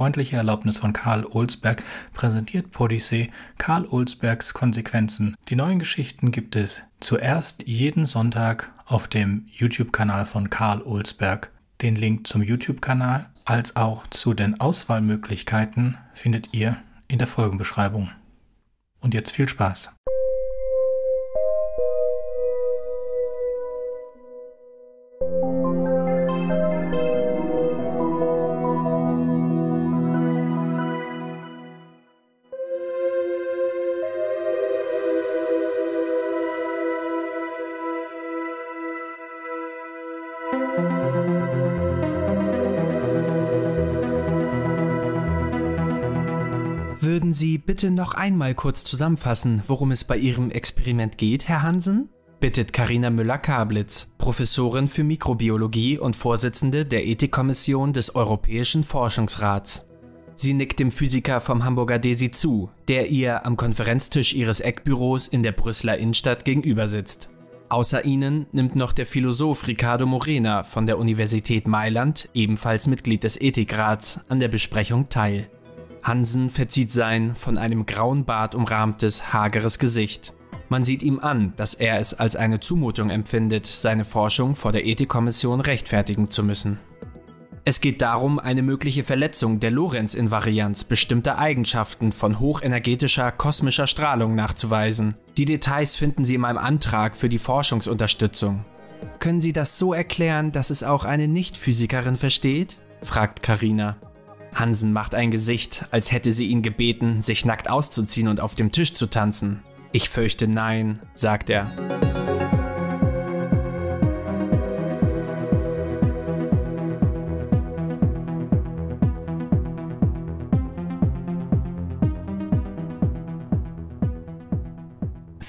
freundliche Erlaubnis von Karl Olsberg präsentiert Podyssee Karl Olsbergs Konsequenzen. Die neuen Geschichten gibt es zuerst jeden Sonntag auf dem YouTube-Kanal von Karl Olsberg. Den Link zum YouTube-Kanal als auch zu den Auswahlmöglichkeiten findet ihr in der Folgenbeschreibung. Und jetzt viel Spaß! Bitte noch einmal kurz zusammenfassen, worum es bei Ihrem Experiment geht, Herr Hansen? bittet Karina Müller-Kablitz, Professorin für Mikrobiologie und Vorsitzende der Ethikkommission des Europäischen Forschungsrats. Sie nickt dem Physiker vom Hamburger Desi zu, der ihr am Konferenztisch ihres Eckbüros in der Brüsseler Innenstadt gegenüber sitzt. Außer ihnen nimmt noch der Philosoph Ricardo Morena von der Universität Mailand, ebenfalls Mitglied des Ethikrats, an der Besprechung teil. Hansen verzieht sein von einem grauen Bart umrahmtes, hageres Gesicht. Man sieht ihm an, dass er es als eine Zumutung empfindet, seine Forschung vor der Ethikkommission rechtfertigen zu müssen. Es geht darum, eine mögliche Verletzung der Lorentz-Invarianz bestimmter Eigenschaften von hochenergetischer kosmischer Strahlung nachzuweisen. Die Details finden Sie in meinem Antrag für die Forschungsunterstützung. Können Sie das so erklären, dass es auch eine Nicht-Physikerin versteht? fragt Karina. Hansen macht ein Gesicht, als hätte sie ihn gebeten, sich nackt auszuziehen und auf dem Tisch zu tanzen. Ich fürchte nein, sagt er.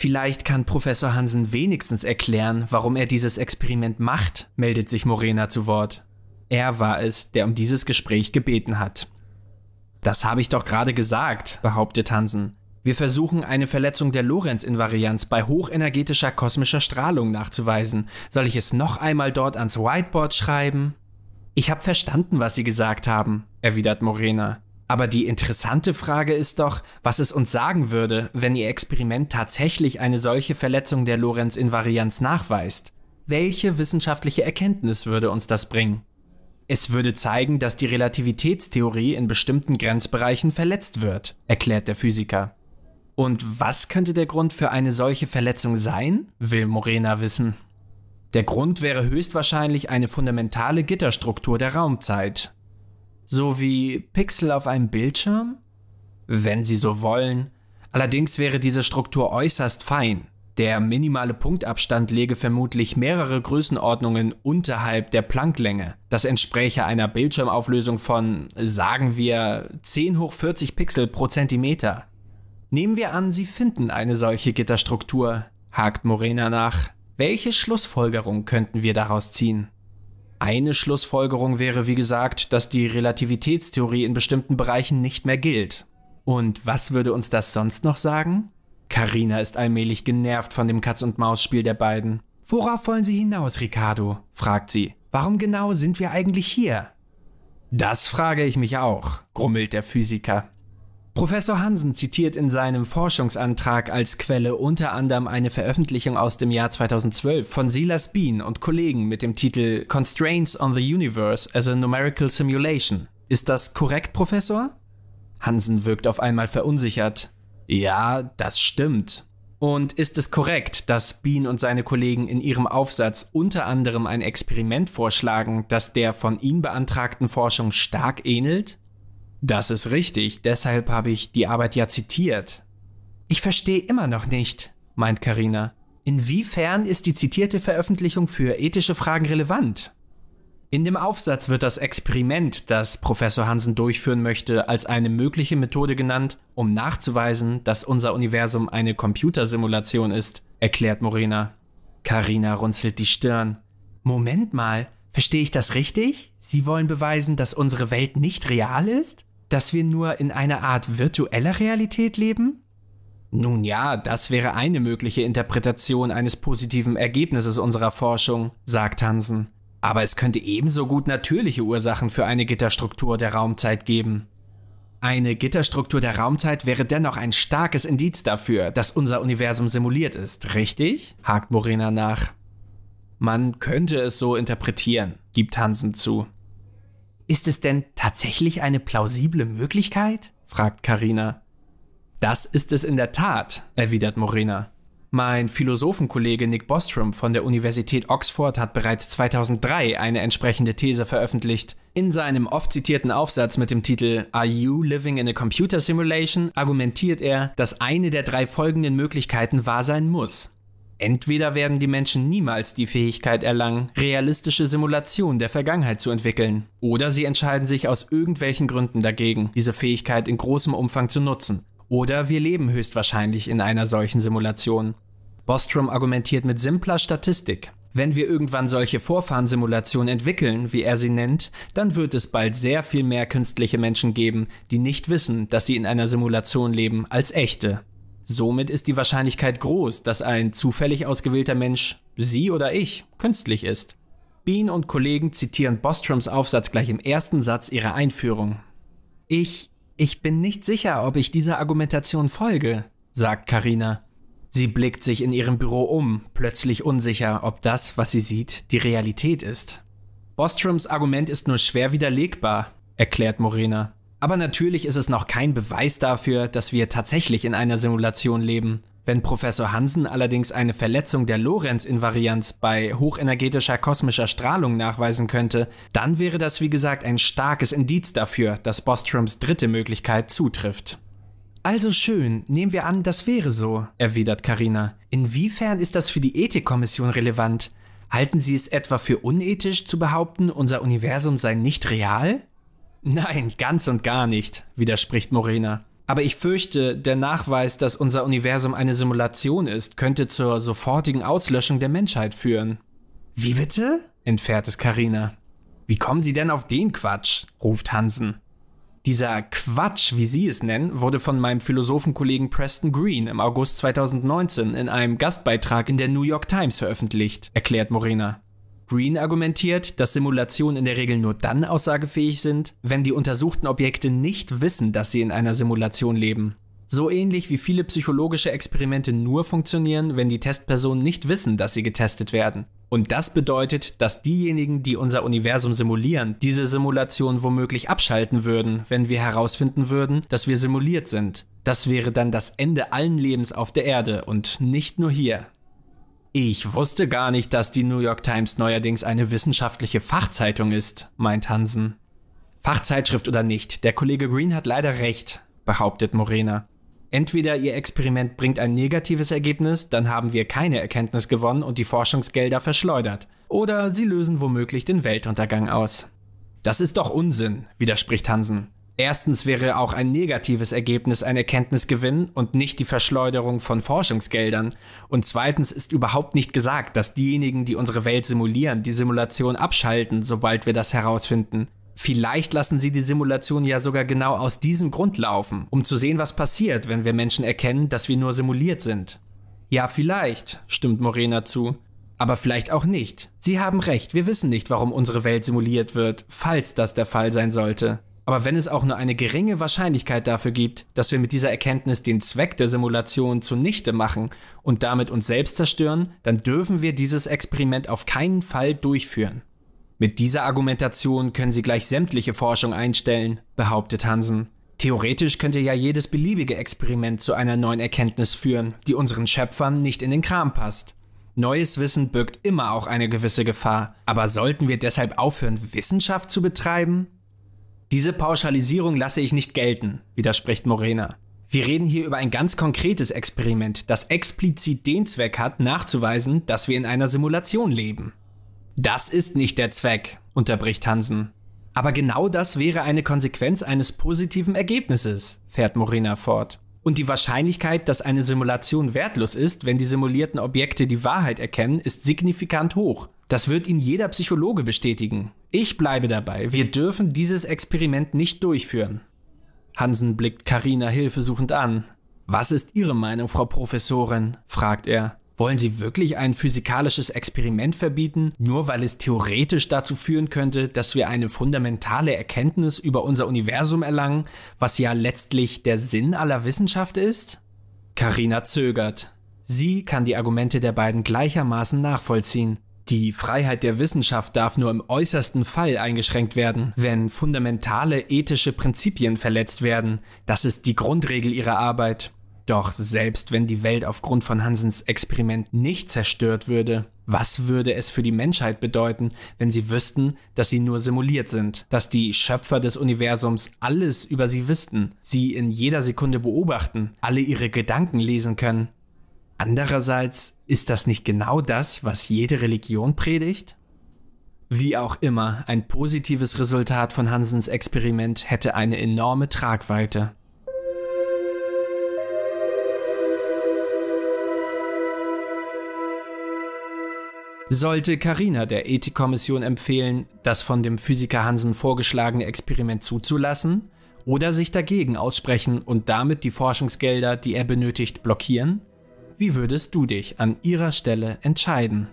Vielleicht kann Professor Hansen wenigstens erklären, warum er dieses Experiment macht, meldet sich Morena zu Wort. Er war es, der um dieses Gespräch gebeten hat. Das habe ich doch gerade gesagt, behauptet Hansen. Wir versuchen, eine Verletzung der Lorentz-Invarianz bei hochenergetischer kosmischer Strahlung nachzuweisen. Soll ich es noch einmal dort ans Whiteboard schreiben? Ich habe verstanden, was Sie gesagt haben, erwidert Morena. Aber die interessante Frage ist doch, was es uns sagen würde, wenn Ihr Experiment tatsächlich eine solche Verletzung der Lorentz-Invarianz nachweist. Welche wissenschaftliche Erkenntnis würde uns das bringen? Es würde zeigen, dass die Relativitätstheorie in bestimmten Grenzbereichen verletzt wird, erklärt der Physiker. Und was könnte der Grund für eine solche Verletzung sein? will Morena wissen. Der Grund wäre höchstwahrscheinlich eine fundamentale Gitterstruktur der Raumzeit. So wie Pixel auf einem Bildschirm? Wenn Sie so wollen. Allerdings wäre diese Struktur äußerst fein. Der minimale Punktabstand läge vermutlich mehrere Größenordnungen unterhalb der Plancklänge. Das entspräche einer Bildschirmauflösung von, sagen wir, 10 hoch 40 Pixel pro Zentimeter. Nehmen wir an, Sie finden eine solche Gitterstruktur, hakt Morena nach. Welche Schlussfolgerung könnten wir daraus ziehen? Eine Schlussfolgerung wäre, wie gesagt, dass die Relativitätstheorie in bestimmten Bereichen nicht mehr gilt. Und was würde uns das sonst noch sagen? Karina ist allmählich genervt von dem Katz-und-Maus-Spiel der beiden. Worauf wollen Sie hinaus, Ricardo? fragt sie. Warum genau sind wir eigentlich hier? Das frage ich mich auch, grummelt der Physiker. Professor Hansen zitiert in seinem Forschungsantrag als Quelle unter anderem eine Veröffentlichung aus dem Jahr 2012 von Silas Bean und Kollegen mit dem Titel Constraints on the Universe as a Numerical Simulation. Ist das korrekt, Professor? Hansen wirkt auf einmal verunsichert. Ja, das stimmt. Und ist es korrekt, dass Bean und seine Kollegen in ihrem Aufsatz unter anderem ein Experiment vorschlagen, das der von ihnen beantragten Forschung stark ähnelt? Das ist richtig, deshalb habe ich die Arbeit ja zitiert. Ich verstehe immer noch nicht, meint Karina. Inwiefern ist die zitierte Veröffentlichung für ethische Fragen relevant? In dem Aufsatz wird das Experiment, das Professor Hansen durchführen möchte, als eine mögliche Methode genannt, um nachzuweisen, dass unser Universum eine Computersimulation ist, erklärt Morena. Karina runzelt die Stirn. Moment mal, verstehe ich das richtig? Sie wollen beweisen, dass unsere Welt nicht real ist? Dass wir nur in einer Art virtueller Realität leben? Nun ja, das wäre eine mögliche Interpretation eines positiven Ergebnisses unserer Forschung, sagt Hansen. Aber es könnte ebenso gut natürliche Ursachen für eine Gitterstruktur der Raumzeit geben. Eine Gitterstruktur der Raumzeit wäre dennoch ein starkes Indiz dafür, dass unser Universum simuliert ist, richtig? hakt Morena nach. Man könnte es so interpretieren, gibt Hansen zu. Ist es denn tatsächlich eine plausible Möglichkeit? fragt Karina. Das ist es in der Tat, erwidert Morena. Mein Philosophenkollege Nick Bostrom von der Universität Oxford hat bereits 2003 eine entsprechende These veröffentlicht. In seinem oft zitierten Aufsatz mit dem Titel Are You Living in a Computer Simulation argumentiert er, dass eine der drei folgenden Möglichkeiten wahr sein muss. Entweder werden die Menschen niemals die Fähigkeit erlangen, realistische Simulationen der Vergangenheit zu entwickeln, oder sie entscheiden sich aus irgendwelchen Gründen dagegen, diese Fähigkeit in großem Umfang zu nutzen. Oder wir leben höchstwahrscheinlich in einer solchen Simulation. Bostrom argumentiert mit simpler Statistik. Wenn wir irgendwann solche Vorfahrensimulationen entwickeln, wie er sie nennt, dann wird es bald sehr viel mehr künstliche Menschen geben, die nicht wissen, dass sie in einer Simulation leben, als echte. Somit ist die Wahrscheinlichkeit groß, dass ein zufällig ausgewählter Mensch, Sie oder ich, künstlich ist. Bean und Kollegen zitieren Bostroms Aufsatz gleich im ersten Satz ihrer Einführung. Ich ich bin nicht sicher, ob ich dieser Argumentation folge, sagt Karina. Sie blickt sich in ihrem Büro um, plötzlich unsicher, ob das, was sie sieht, die Realität ist. Bostroms Argument ist nur schwer widerlegbar, erklärt Morena. Aber natürlich ist es noch kein Beweis dafür, dass wir tatsächlich in einer Simulation leben. Wenn Professor Hansen allerdings eine Verletzung der Lorentz-Invarianz bei hochenergetischer kosmischer Strahlung nachweisen könnte, dann wäre das wie gesagt ein starkes Indiz dafür, dass Bostroms dritte Möglichkeit zutrifft. Also schön, nehmen wir an, das wäre so, erwidert Karina. Inwiefern ist das für die Ethikkommission relevant? Halten Sie es etwa für unethisch zu behaupten, unser Universum sei nicht real? Nein, ganz und gar nicht, widerspricht Morena. Aber ich fürchte, der Nachweis, dass unser Universum eine Simulation ist, könnte zur sofortigen Auslöschung der Menschheit führen. Wie bitte? entfährt es Karina. Wie kommen Sie denn auf den Quatsch? ruft Hansen. Dieser Quatsch, wie Sie es nennen, wurde von meinem Philosophenkollegen Preston Green im August 2019 in einem Gastbeitrag in der New York Times veröffentlicht, erklärt Morena. Green argumentiert, dass Simulationen in der Regel nur dann aussagefähig sind, wenn die untersuchten Objekte nicht wissen, dass sie in einer Simulation leben. So ähnlich wie viele psychologische Experimente nur funktionieren, wenn die Testpersonen nicht wissen, dass sie getestet werden. Und das bedeutet, dass diejenigen, die unser Universum simulieren, diese Simulation womöglich abschalten würden, wenn wir herausfinden würden, dass wir simuliert sind. Das wäre dann das Ende allen Lebens auf der Erde und nicht nur hier. Ich wusste gar nicht, dass die New York Times neuerdings eine wissenschaftliche Fachzeitung ist, meint Hansen. Fachzeitschrift oder nicht, der Kollege Green hat leider recht, behauptet Morena. Entweder ihr Experiment bringt ein negatives Ergebnis, dann haben wir keine Erkenntnis gewonnen und die Forschungsgelder verschleudert. Oder sie lösen womöglich den Weltuntergang aus. Das ist doch Unsinn, widerspricht Hansen. Erstens wäre auch ein negatives Ergebnis ein Erkenntnisgewinn und nicht die Verschleuderung von Forschungsgeldern. Und zweitens ist überhaupt nicht gesagt, dass diejenigen, die unsere Welt simulieren, die Simulation abschalten, sobald wir das herausfinden. Vielleicht lassen sie die Simulation ja sogar genau aus diesem Grund laufen, um zu sehen, was passiert, wenn wir Menschen erkennen, dass wir nur simuliert sind. Ja, vielleicht, stimmt Morena zu. Aber vielleicht auch nicht. Sie haben recht, wir wissen nicht, warum unsere Welt simuliert wird, falls das der Fall sein sollte. Aber wenn es auch nur eine geringe Wahrscheinlichkeit dafür gibt, dass wir mit dieser Erkenntnis den Zweck der Simulation zunichte machen und damit uns selbst zerstören, dann dürfen wir dieses Experiment auf keinen Fall durchführen. Mit dieser Argumentation können Sie gleich sämtliche Forschung einstellen, behauptet Hansen. Theoretisch könnte ja jedes beliebige Experiment zu einer neuen Erkenntnis führen, die unseren Schöpfern nicht in den Kram passt. Neues Wissen birgt immer auch eine gewisse Gefahr, aber sollten wir deshalb aufhören, Wissenschaft zu betreiben? Diese Pauschalisierung lasse ich nicht gelten, widerspricht Morena. Wir reden hier über ein ganz konkretes Experiment, das explizit den Zweck hat, nachzuweisen, dass wir in einer Simulation leben. Das ist nicht der Zweck, unterbricht Hansen. Aber genau das wäre eine Konsequenz eines positiven Ergebnisses, fährt Morena fort. Und die Wahrscheinlichkeit, dass eine Simulation wertlos ist, wenn die simulierten Objekte die Wahrheit erkennen, ist signifikant hoch. Das wird Ihnen jeder Psychologe bestätigen. Ich bleibe dabei. Wir dürfen dieses Experiment nicht durchführen. Hansen blickt Karina hilfesuchend an. Was ist Ihre Meinung, Frau Professorin? fragt er. Wollen Sie wirklich ein physikalisches Experiment verbieten, nur weil es theoretisch dazu führen könnte, dass wir eine fundamentale Erkenntnis über unser Universum erlangen, was ja letztlich der Sinn aller Wissenschaft ist? Karina zögert. Sie kann die Argumente der beiden gleichermaßen nachvollziehen. Die Freiheit der Wissenschaft darf nur im äußersten Fall eingeschränkt werden, wenn fundamentale ethische Prinzipien verletzt werden. Das ist die Grundregel ihrer Arbeit. Doch selbst wenn die Welt aufgrund von Hansens Experiment nicht zerstört würde, was würde es für die Menschheit bedeuten, wenn sie wüssten, dass sie nur simuliert sind, dass die Schöpfer des Universums alles über sie wüssten, sie in jeder Sekunde beobachten, alle ihre Gedanken lesen können? Andererseits ist das nicht genau das, was jede Religion predigt? Wie auch immer, ein positives Resultat von Hansens Experiment hätte eine enorme Tragweite. Sollte Karina der Ethikkommission empfehlen, das von dem Physiker Hansen vorgeschlagene Experiment zuzulassen oder sich dagegen aussprechen und damit die Forschungsgelder, die er benötigt, blockieren? Wie würdest du dich an ihrer Stelle entscheiden?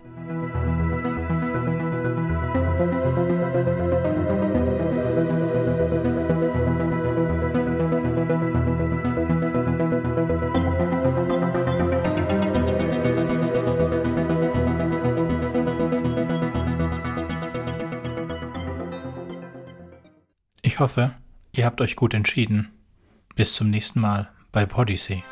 Ich hoffe, ihr habt euch gut entschieden. Bis zum nächsten Mal bei Podyssey.